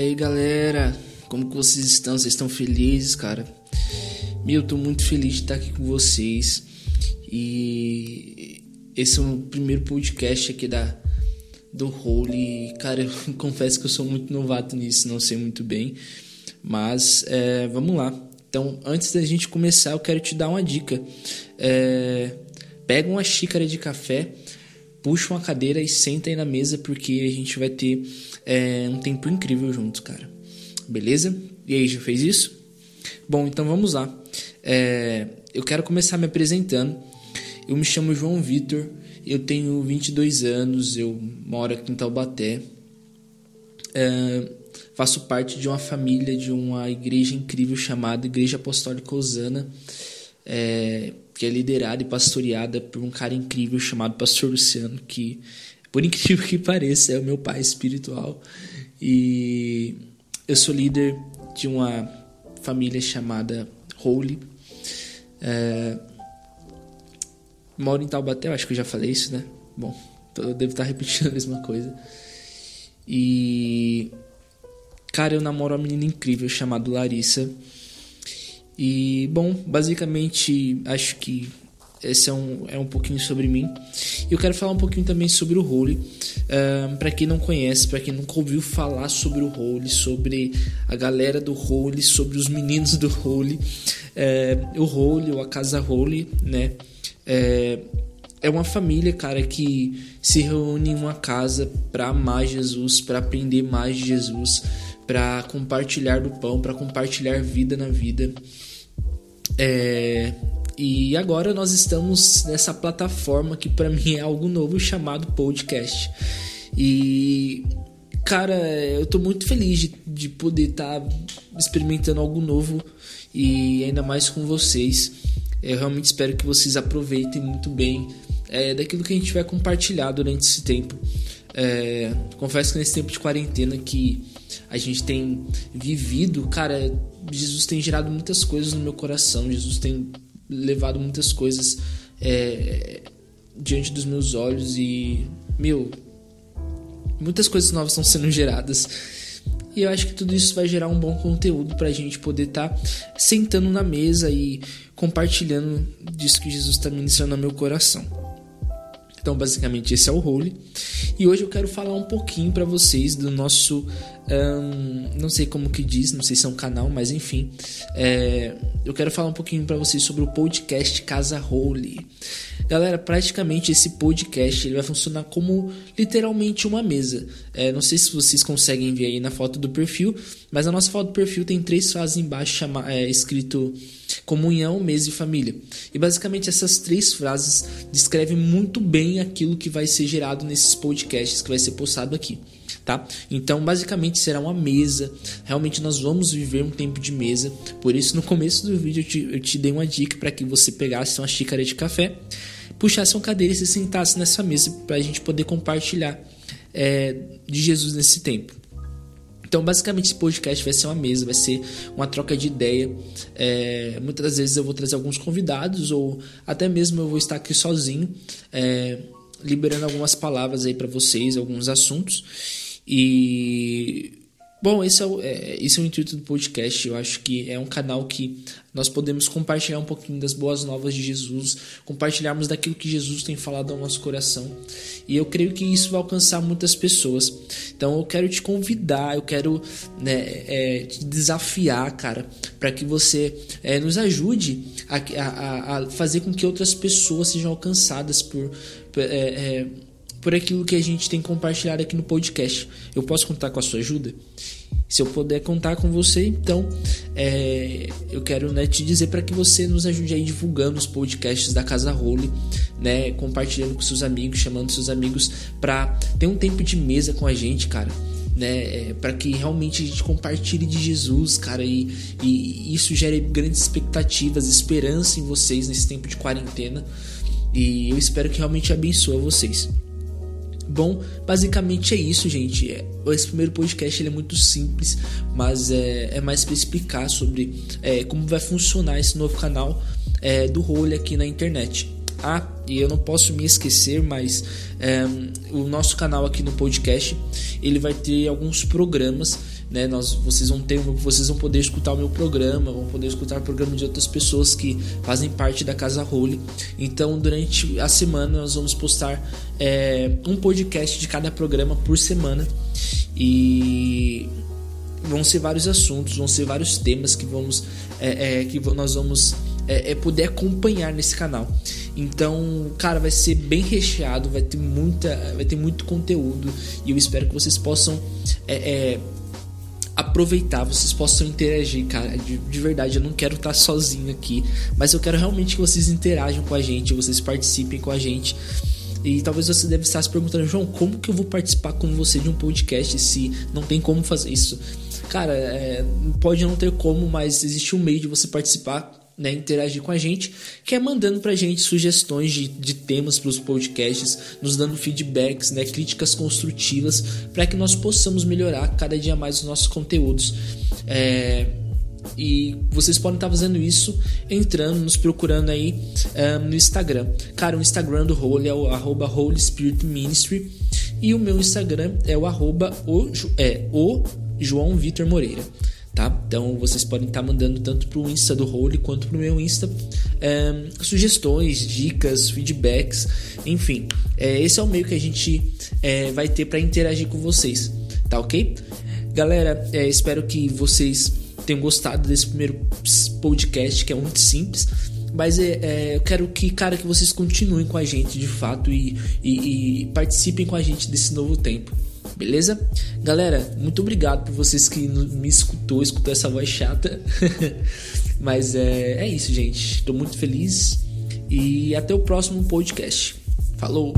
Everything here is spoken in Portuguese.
Aí galera, como que vocês estão? Vocês estão felizes, cara? Meu, eu tô muito feliz de estar aqui com vocês. E esse é o primeiro podcast aqui da do Holy. Cara, eu confesso que eu sou muito novato nisso, não sei muito bem. Mas é, vamos lá. Então, antes da gente começar, eu quero te dar uma dica. É, pega uma xícara de café, puxa uma cadeira e senta aí na mesa, porque a gente vai ter é, um tempo incrível juntos, cara. Beleza? E aí, já fez isso? Bom, então vamos lá. É, eu quero começar me apresentando. Eu me chamo João Vitor, eu tenho 22 anos, eu moro aqui em Taubaté. É, faço parte de uma família de uma igreja incrível chamada Igreja Apostólica Osana, é, que é liderada e pastoreada por um cara incrível chamado Pastor Luciano, que, por incrível que pareça, é o meu pai espiritual. E eu sou líder de uma família chamada Holy. É, moro em Taubaté, eu acho que eu já falei isso, né? Bom, eu devo estar repetindo a mesma coisa. E. Cara, eu namoro uma menina incrível chamada Larissa. E, bom, basicamente, acho que esse é um, é um pouquinho sobre mim. E eu quero falar um pouquinho também sobre o Holy. Uh, para quem não conhece, para quem nunca ouviu falar sobre o Holy, sobre a galera do Holy, sobre os meninos do Holy. Uh, o Holy, ou a Casa Holy, né? Uh, é uma família, cara, que se reúne em uma casa para amar Jesus, para aprender mais de Jesus, para compartilhar do pão, para compartilhar vida na vida. É, e agora nós estamos nessa plataforma que para mim é algo novo chamado podcast. E cara, eu tô muito feliz de, de poder estar tá experimentando algo novo e ainda mais com vocês. Eu realmente espero que vocês aproveitem muito bem é, daquilo que a gente vai compartilhar durante esse tempo. É, confesso que nesse tempo de quarentena que a gente tem vivido, cara, Jesus tem gerado muitas coisas no meu coração. Jesus tem levado muitas coisas é, diante dos meus olhos e, meu, muitas coisas novas estão sendo geradas. E eu acho que tudo isso vai gerar um bom conteúdo para a gente poder estar tá sentando na mesa e compartilhando disso que Jesus está ministrando no meu coração. Então, basicamente, esse é o Holy. E hoje eu quero falar um pouquinho para vocês do nosso. Um, não sei como que diz, não sei se é um canal, mas enfim. É, eu quero falar um pouquinho para vocês sobre o podcast Casa Holy. Galera, praticamente esse podcast ele vai funcionar como literalmente uma mesa. É, não sei se vocês conseguem ver aí na foto do perfil, mas a nossa foto do perfil tem três frases embaixo chama, é, escrito comunhão, mesa e família. E basicamente essas três frases descrevem muito bem aquilo que vai ser gerado nesses podcasts que vai ser postado aqui. Tá? Então, basicamente será uma mesa. Realmente nós vamos viver um tempo de mesa. Por isso, no começo do vídeo eu te, eu te dei uma dica para que você pegasse uma xícara de café puxasse uma cadeira e se sentasse nessa mesa para a gente poder compartilhar é, de Jesus nesse tempo. Então, basicamente, esse podcast vai ser uma mesa, vai ser uma troca de ideia. É, muitas vezes eu vou trazer alguns convidados, ou até mesmo eu vou estar aqui sozinho, é, liberando algumas palavras aí para vocês, alguns assuntos. E Bom, esse é, o, é, esse é o intuito do podcast. Eu acho que é um canal que nós podemos compartilhar um pouquinho das boas novas de Jesus, compartilharmos daquilo que Jesus tem falado ao nosso coração. E eu creio que isso vai alcançar muitas pessoas. Então eu quero te convidar, eu quero né, é, te desafiar, cara, para que você é, nos ajude a, a, a, fazer com que outras pessoas sejam alcançadas por. por é, é, por aquilo que a gente tem compartilhado aqui no podcast. Eu posso contar com a sua ajuda? Se eu puder contar com você, então é, eu quero né, te dizer para que você nos ajude aí divulgando os podcasts da Casa Role, né, compartilhando com seus amigos, chamando seus amigos para ter um tempo de mesa com a gente, cara. Né, é, para que realmente a gente compartilhe de Jesus, cara, e, e isso gere grandes expectativas, esperança em vocês nesse tempo de quarentena. E eu espero que realmente abençoe vocês. Bom, basicamente é isso, gente. É, esse primeiro podcast ele é muito simples, mas é, é mais para explicar sobre é, como vai funcionar esse novo canal é, do Role aqui na internet. Ah, e eu não posso me esquecer, mas é, o nosso canal aqui no podcast ele vai ter alguns programas né? Nós, vocês vão ter, vocês vão poder escutar o meu programa, vão poder escutar o programa de outras pessoas que fazem parte da Casa Role. Então, durante a semana nós vamos postar é, um podcast de cada programa por semana e vão ser vários assuntos, vão ser vários temas que vamos é, é, que nós vamos é, é, poder acompanhar nesse canal. Então, cara, vai ser bem recheado, vai ter muita, vai ter muito conteúdo e eu espero que vocês possam é, é aproveitar, vocês possam interagir, cara. De, de, verdade, eu não quero estar sozinho aqui, mas eu quero realmente que vocês interajam com a gente, vocês participem com a gente. E talvez você deve estar se perguntando, João, como que eu vou participar com você de um podcast se não tem como fazer isso? Cara, é, pode não ter como, mas existe um meio de você participar né, interagir com a gente, que é mandando pra gente sugestões de, de temas para os podcasts, nos dando feedbacks, né, críticas construtivas, para que nós possamos melhorar cada dia mais os nossos conteúdos. É, e vocês podem estar fazendo isso entrando, nos procurando aí um, no Instagram. Cara, o Instagram do Holy é o arroba Holy Spirit Ministry. E o meu Instagram é o arroba o, é, o João Vitor Moreira tá? Então vocês podem estar tá mandando tanto para o Insta do Holy quanto para o meu Insta é, sugestões, dicas, feedbacks, enfim. É, esse é o meio que a gente é, vai ter para interagir com vocês, tá ok? Galera, espero que vocês tenham gostado desse primeiro podcast que é muito simples. Mas é, é, eu quero que, cara, que vocês continuem com a gente de fato e, e, e participem com a gente desse novo tempo. Beleza? Galera, muito obrigado por vocês que me escutou, escutou essa voz chata. Mas é, é isso, gente. Estou muito feliz e até o próximo podcast. Falou!